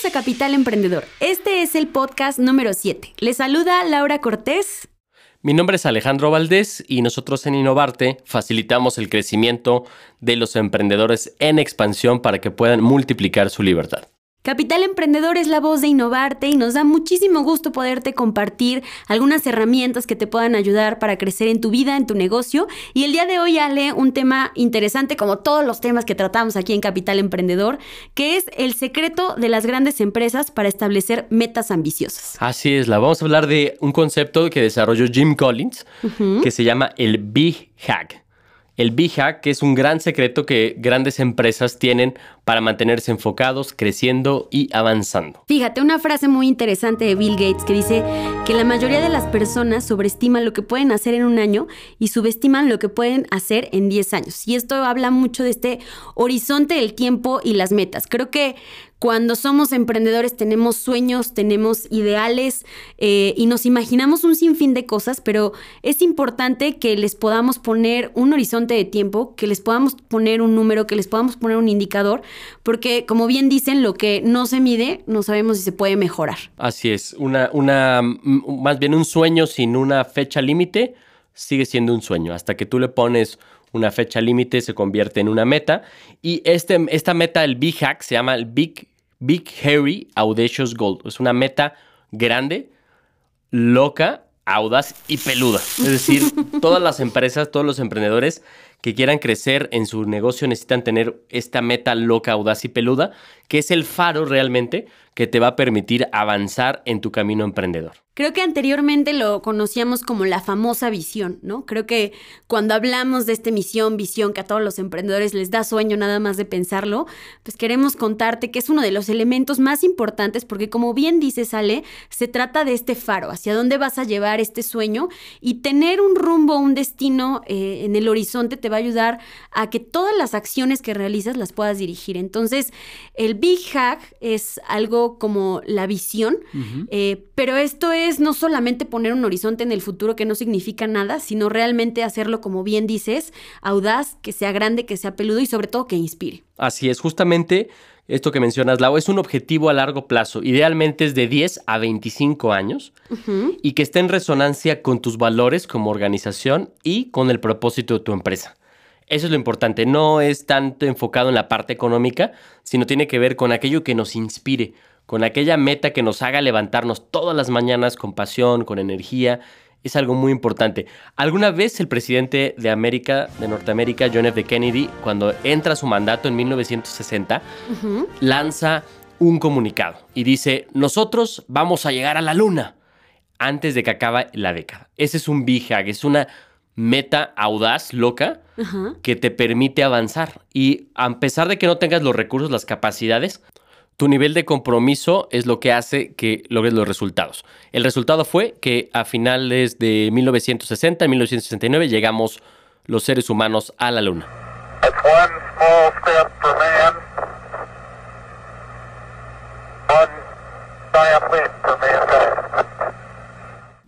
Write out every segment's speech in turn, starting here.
Bienvenidos a Capital Emprendedor. Este es el podcast número 7. Les saluda Laura Cortés. Mi nombre es Alejandro Valdés y nosotros en Innovarte facilitamos el crecimiento de los emprendedores en expansión para que puedan multiplicar su libertad. Capital Emprendedor es la voz de Innovarte y nos da muchísimo gusto poderte compartir algunas herramientas que te puedan ayudar para crecer en tu vida, en tu negocio. Y el día de hoy, Ale, un tema interesante como todos los temas que tratamos aquí en Capital Emprendedor, que es el secreto de las grandes empresas para establecer metas ambiciosas. Así es, la vamos a hablar de un concepto que desarrolló Jim Collins, que se llama el Big Hack el BHAG, que es un gran secreto que grandes empresas tienen para mantenerse enfocados, creciendo y avanzando. Fíjate, una frase muy interesante de Bill Gates que dice que la mayoría de las personas sobreestiman lo que pueden hacer en un año y subestiman lo que pueden hacer en 10 años. Y esto habla mucho de este horizonte del tiempo y las metas. Creo que cuando somos emprendedores tenemos sueños, tenemos ideales eh, y nos imaginamos un sinfín de cosas, pero es importante que les podamos poner un horizonte de tiempo, que les podamos poner un número, que les podamos poner un indicador, porque como bien dicen, lo que no se mide, no sabemos si se puede mejorar. Así es, una, una, más bien un sueño sin una fecha límite sigue siendo un sueño. Hasta que tú le pones una fecha límite se convierte en una meta. Y este, esta meta, el Big Hack, se llama el Big Big Hairy Audacious Goal. Es una meta grande, loca, audaz y peluda. Es decir, todas las empresas, todos los emprendedores que quieran crecer en su negocio necesitan tener esta meta loca, audaz y peluda, que es el faro realmente que te va a permitir avanzar en tu camino emprendedor. Creo que anteriormente lo conocíamos como la famosa visión, ¿no? Creo que cuando hablamos de esta misión, visión, que a todos los emprendedores les da sueño nada más de pensarlo, pues queremos contarte que es uno de los elementos más importantes porque como bien dice Sale, se trata de este faro, hacia dónde vas a llevar este sueño y tener un rumbo, un destino eh, en el horizonte te va a ayudar a que todas las acciones que realizas las puedas dirigir. Entonces, el Big Hack es algo como la visión, eh, pero esto es no solamente poner un horizonte en el futuro que no significa nada, sino realmente hacerlo, como bien dices, audaz, que sea grande, que sea peludo y sobre todo que inspire. Así es, justamente esto que mencionas, Lau, es un objetivo a largo plazo. Idealmente es de 10 a 25 años y que esté en resonancia con tus valores como organización y con el propósito de tu empresa. Eso es lo importante. No es tanto enfocado en la parte económica, sino tiene que ver con aquello que nos inspire, con aquella meta que nos haga levantarnos todas las mañanas con pasión, con energía. Es algo muy importante. Alguna vez el presidente de América, de Norteamérica, John F. Kennedy, cuando entra a su mandato en 1960, lanza un comunicado y dice, nosotros vamos a llegar a la luna antes de que acabe la década. Ese es un big es una meta audaz, loca, que te permite avanzar. Y a pesar de que no tengas los recursos, las capacidades, tu nivel de compromiso es lo que hace que logres los resultados. El resultado fue que a finales de 1960, 1969, llegamos los seres humanos a la Luna.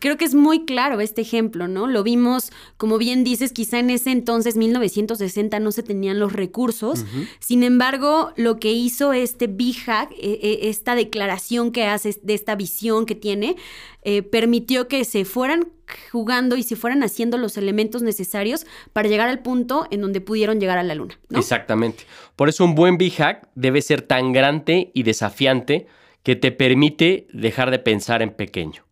Creo que es muy claro este ejemplo, ¿no? Lo vimos, como bien dices, quizá en ese entonces, 1960, no se tenían los recursos. Sin embargo, lo que hizo este Big Hack, e, esta declaración que hace de esta visión que tiene, eh, permitió que se fueran jugando y se fueran haciendo los elementos necesarios para llegar al punto en donde pudieron llegar a la luna. Exactamente. Por eso un buen Big Hack debe ser tan grande y desafiante que te permite dejar de pensar en pequeño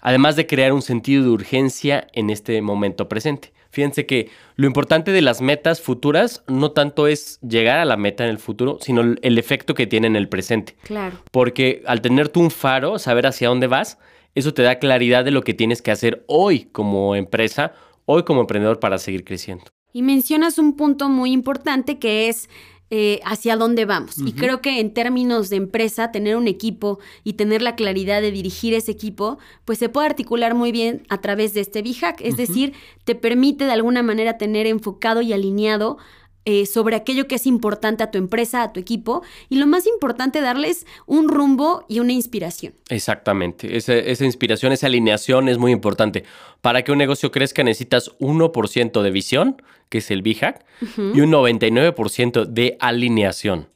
además de crear un sentido de urgencia en este momento presente. Fíjense que lo importante de las metas futuras no tanto es llegar a la meta en el futuro, sino el efecto que tiene en el presente. Claro. Porque al tener tú un faro, saber hacia dónde vas, eso te da claridad de lo que tienes que hacer hoy como empresa, hoy como emprendedor para seguir creciendo. Y mencionas un punto muy importante que es eh, hacia dónde vamos. Y creo que en términos de empresa, tener un equipo y tener la claridad de dirigir ese equipo, pues se puede articular muy bien a través de este VHAC. Es decir, te permite de alguna manera tener enfocado y alineado eh, sobre aquello que es importante a tu empresa, a tu equipo, y lo más importante, darles un rumbo y una inspiración. Exactamente, esa, inspiración, esa alineación es muy importante. Para que un negocio crezca necesitas 1% de visión, que es el BHAC, y un 99% de alineación.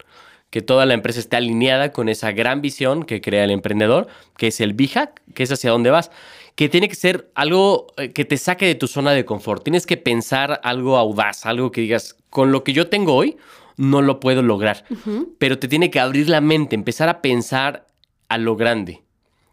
Que toda la empresa esté alineada con esa gran visión que crea el emprendedor, que es el BHAC, que es hacia dónde vas que tiene que ser algo eh, que te saque de tu zona de confort. Tienes que pensar algo audaz, algo que digas, con lo que yo tengo hoy, no lo puedo lograr. Pero te tiene que abrir la mente, empezar a pensar a lo grande.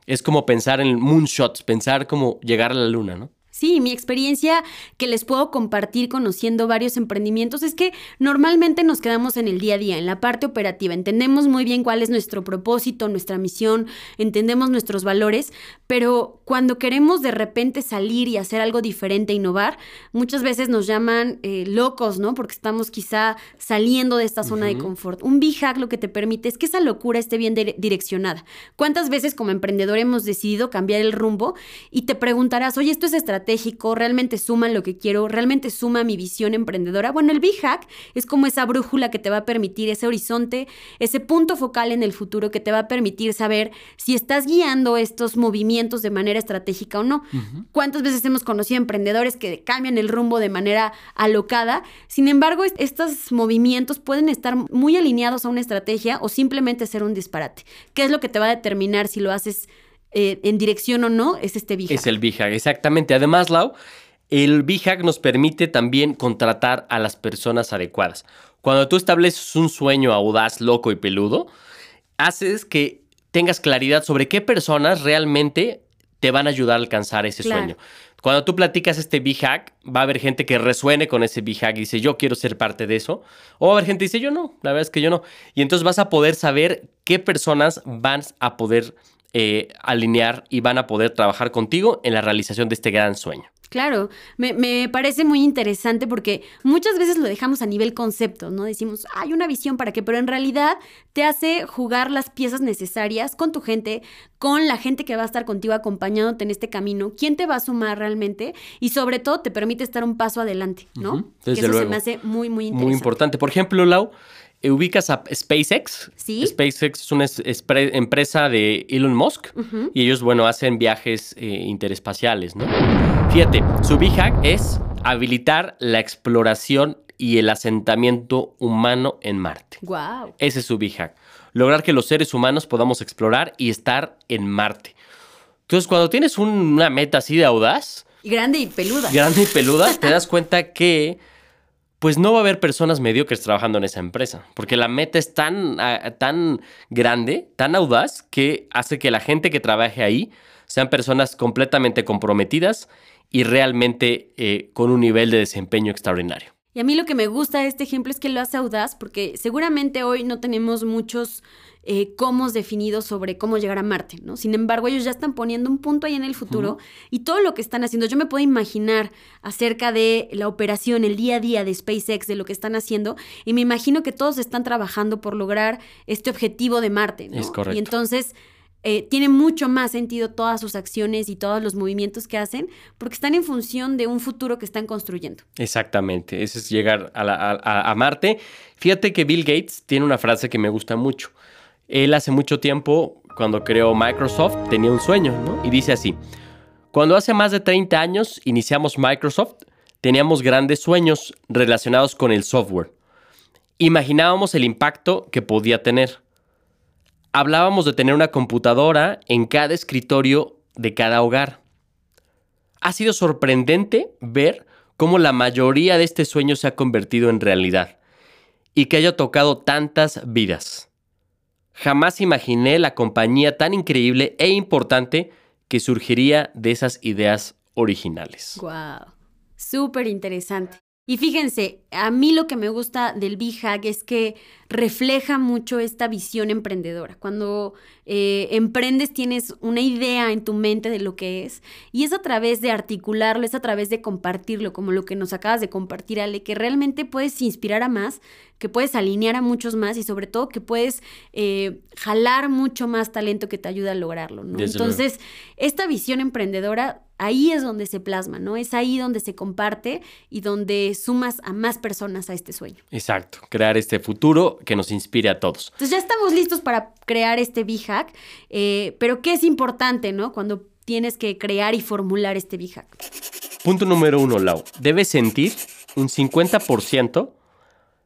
Es como pensar en moonshots, pensar como llegar a la luna, ¿no? Sí, mi experiencia que les puedo compartir conociendo varios emprendimientos es que normalmente nos quedamos en el día a día, en la parte operativa. Entendemos muy bien cuál es nuestro propósito, nuestra misión, entendemos nuestros valores, pero cuando queremos de repente salir y hacer algo diferente, innovar, muchas veces nos llaman eh, locos, ¿no? Porque estamos quizá saliendo de esta zona de confort. Un B-Hack lo que te permite es que esa locura esté bien direccionada. ¿Cuántas veces como emprendedor hemos decidido cambiar el rumbo y te preguntarás, oye, esto es estratégico? Estratégico, realmente suma lo que quiero, realmente suma mi visión emprendedora. Bueno, el Big Hack es como esa brújula que te va a permitir ese horizonte, ese punto focal en el futuro que te va a permitir saber si estás guiando estos movimientos de manera estratégica o no. ¿Cuántas veces hemos conocido emprendedores que cambian el rumbo de manera alocada? Sin embargo, estos movimientos pueden estar muy alineados a una estrategia o simplemente ser un disparate. ¿Qué es lo que te va a determinar si lo haces eh, en dirección o no, es este BHAG. Es el BHAG, exactamente. Además, Lau, el BHAG nos permite también contratar a las personas adecuadas. Cuando tú estableces un sueño audaz, loco y peludo, haces que tengas claridad sobre qué personas realmente te van a ayudar a alcanzar ese sueño. Cuando tú platicas este B-Hack, va a haber gente que resuene con ese B-Hack y dice, yo quiero ser parte de eso. O va a haber gente que dice, yo no, la verdad es que yo no. Y entonces vas a poder saber qué personas van a poder eh, alinear y van a poder trabajar contigo en la realización de este gran sueño. Claro, me, parece muy interesante porque muchas veces lo dejamos a nivel concepto, ¿no? Decimos, hay una visión para qué, pero en realidad te hace jugar las piezas necesarias con tu gente, con la gente que va a estar contigo acompañándote en este camino, quién te va a sumar realmente y sobre todo te permite estar un paso adelante, ¿no? eso se me hace muy, muy interesante. Muy importante. Por ejemplo, Lau, ubicas a SpaceX. Sí. SpaceX es una empresa de Elon Musk y ellos, bueno, hacen viajes eh, interespaciales, ¿no? Fíjate, su big hack es habilitar la exploración y el asentamiento humano en Marte. Wow. Ese es su big hack. Lograr que los seres humanos podamos explorar y estar en Marte. Entonces, cuando tienes una meta así de audaz. Grande y peluda. Grande y peluda, te das cuenta que pues no va a haber personas mediocres trabajando en esa empresa, porque la meta es tan, ah, tan grande, tan audaz, que hace que la gente que trabaje ahí sean personas completamente comprometidas y realmente eh, con un nivel de desempeño extraordinario. Y a mí lo que me gusta de este ejemplo es que lo hace audaz, porque seguramente hoy no tenemos muchos eh, cómo definidos sobre cómo llegar a Marte, ¿no? Sin embargo, ellos ya están poniendo un punto ahí en el futuro y todo lo que están haciendo, yo me puedo imaginar acerca de la operación, el día a día de SpaceX, de lo que están haciendo, y me imagino que todos están trabajando por lograr este objetivo de Marte, ¿no? Es correcto. Y entonces... Eh, tiene mucho más sentido todas sus acciones y todos los movimientos que hacen porque están en función de un futuro que están construyendo. Exactamente, ese es llegar a, a Marte. Fíjate que Bill Gates tiene una frase que me gusta mucho. Él hace mucho tiempo, cuando creó Microsoft, tenía un sueño, ¿no? Y dice así, cuando hace más de 30 años iniciamos Microsoft, teníamos grandes sueños relacionados con el software. Imaginábamos el impacto que podía tener. Hablábamos de tener una computadora en cada escritorio de cada hogar. Ha sido sorprendente ver cómo la mayoría de este sueño se ha convertido en realidad y que haya tocado tantas vidas. Jamás imaginé la compañía tan increíble e importante que surgiría de esas ideas originales. ¡Wow! Súper interesante. Y fíjense, a mí lo que me gusta del B-Hack es que refleja mucho esta visión emprendedora. Cuando eh, emprendes tienes una idea en tu mente de lo que es y es a través de articularlo, es a través de compartirlo, como lo que nos acabas de compartir, Ale, que realmente puedes inspirar a más, que puedes alinear a muchos más y sobre todo que puedes eh, jalar mucho más talento que te ayuda a lograrlo. Entonces, esta visión emprendedora ahí es donde se plasma, ¿no? Es ahí donde se comparte y donde sumas a más personas a este sueño. Exacto, crear este futuro que nos inspire a todos. Entonces ya estamos listos para crear este B-Hack, eh, pero ¿qué es importante, ¿no? Cuando tienes que crear y formular este B-Hack. Punto número uno, Lau. Debes sentir un 50%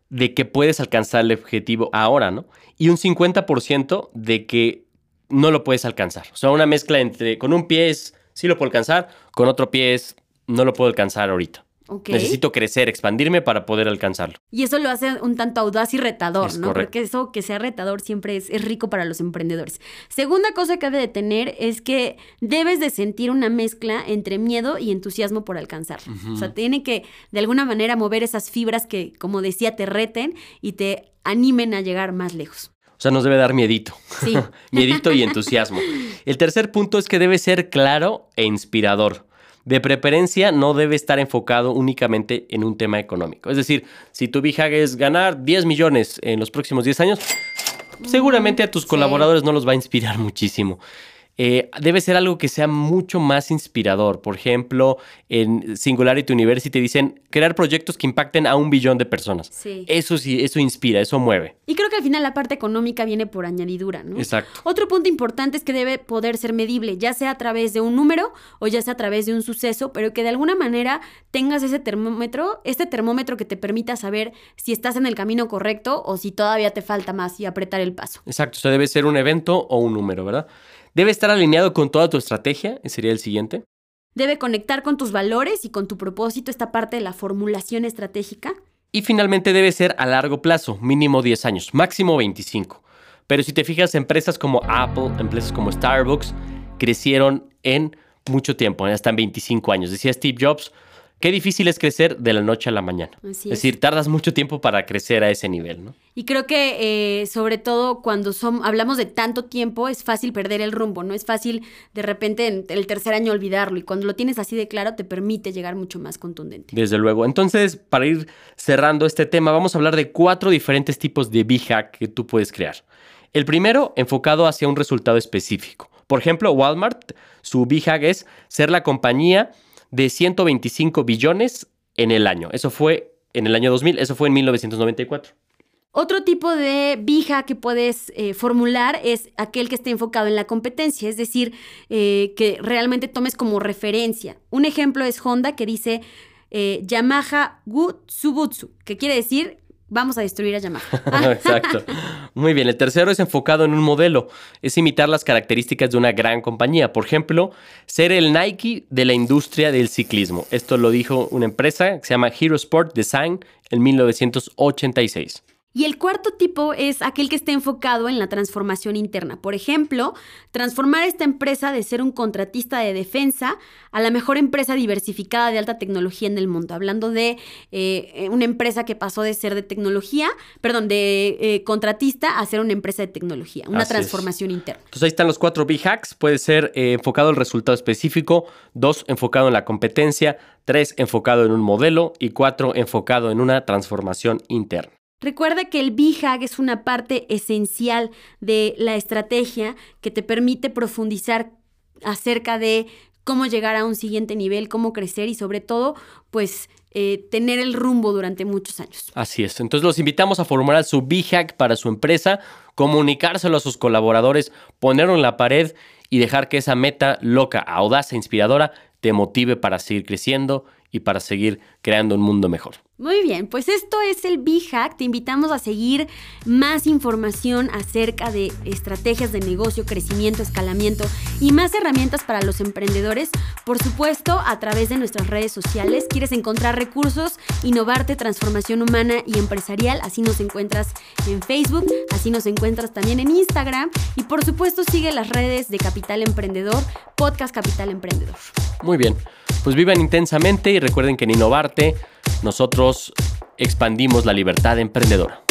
de que puedes alcanzar el objetivo ahora, ¿no? Y un 50% de que no lo puedes alcanzar. O sea, una mezcla entre con un pie es sí lo puedo alcanzar, con otro pie es, no lo puedo alcanzar ahorita. Necesito crecer, expandirme para poder alcanzarlo. Y eso lo hace un tanto audaz y retador, ¿no? Porque eso que sea retador siempre es, rico para los emprendedores. Segunda cosa que debe de tener es que debes de sentir una mezcla entre miedo y entusiasmo por alcanzar. O sea, tiene que de alguna manera mover esas fibras que, como decía, te reten y te animen a llegar más lejos. O sea, nos debe dar miedito. Sí. miedito y entusiasmo. El tercer punto es que debe ser claro e inspirador. De preferencia, no debe estar enfocado únicamente en un tema económico. Es decir, si tu VIHAG es ganar 10 millones en los próximos 10 años, seguramente a tus colaboradores no los va a inspirar muchísimo. Eh, debe ser algo que sea mucho más inspirador. Por ejemplo, en Singularity University dicen crear proyectos que impacten a un billón de personas. Eso sí, eso inspira, eso mueve. Y creo que al final la parte económica viene por añadidura, ¿no? Exacto. Otro punto importante es que debe poder ser medible, ya sea a través de un número o ya sea a través de un suceso, pero que de alguna manera tengas ese termómetro, este termómetro que te permita saber si estás en el camino correcto o si todavía te falta más y apretar el paso. Exacto, o sea, debe ser un evento o un número, ¿verdad? Debe estar alineado con toda tu estrategia, ese sería el siguiente. Debe conectar con tus valores y con tu propósito, esta parte de la formulación estratégica. Y finalmente debe ser a largo plazo, mínimo 10 años, máximo 25. Pero si te fijas, empresas como Apple, empresas como Starbucks, crecieron en mucho tiempo, hasta en 25 años. Decía Steve Jobs, Qué difícil es crecer de la noche a la mañana. es. decir, tardas mucho tiempo para crecer a ese nivel, ¿no? Y creo que eh, sobre todo cuando son, hablamos de tanto tiempo, es fácil perder el rumbo, ¿no? Es fácil de repente en el tercer año olvidarlo y cuando lo tienes así de claro te permite llegar mucho más contundente. Desde luego. Entonces, para ir cerrando este tema, vamos a hablar de cuatro diferentes tipos de B-Hack que tú puedes crear. El primero, enfocado hacia un resultado específico. Por ejemplo, Walmart, su B-Hack es ser la compañía de 125 billones en el año. Eso fue en el año 2000, eso fue en 1994. Otro tipo de vija que puedes eh, formular es aquel que esté enfocado en la competencia, es decir, eh, que realmente tomes como referencia. Un ejemplo es Honda que dice eh, Yamaha Gutsubutsu, que quiere decir vamos a destruir a Yamaha. Exacto. Muy bien. El tercero es enfocado en un modelo. Es imitar las características de una gran compañía. Por ejemplo, ser el Nike de la industria del ciclismo. Esto lo dijo una empresa que se llama Hero Sport Design en 1986. Y el cuarto tipo es aquel que esté enfocado en la transformación interna. Por ejemplo, transformar esta empresa de ser un contratista de defensa a la mejor empresa diversificada de alta tecnología en el mundo. Hablando de eh, una empresa que pasó de ser de tecnología, perdón, de eh, contratista a ser una empresa de tecnología. Una transformación interna. Entonces ahí están los cuatro B-Hacks. Puede ser eh, enfocado en el resultado específico, dos enfocado en la competencia, tres enfocado en un modelo y cuatro enfocado en una transformación interna. Recuerda que el BHAG es una parte esencial de la estrategia que te permite profundizar acerca de cómo llegar a un siguiente nivel, cómo crecer y sobre todo, pues eh, tener el rumbo durante muchos años. Así es. Entonces los invitamos a formular su BHAG para su empresa, comunicárselo a sus colaboradores, ponerlo en la pared y dejar que esa meta loca, audaz e inspiradora te motive para seguir creciendo y para seguir creando un mundo mejor. Muy bien, pues esto es el B-Hack. Te invitamos a seguir más información acerca de estrategias de negocio, crecimiento, escalamiento y más herramientas para los emprendedores. Por supuesto, a través de nuestras redes sociales. ¿Quieres encontrar recursos, innovarte, transformación humana y empresarial? Así nos encuentras en Facebook, así nos encuentras también en Instagram. Y por supuesto, sigue las redes de Capital Emprendedor, Podcast Capital Emprendedor. Muy bien, pues vivan intensamente y recuerden que en innovarte nosotros expandimos la libertad emprendedora.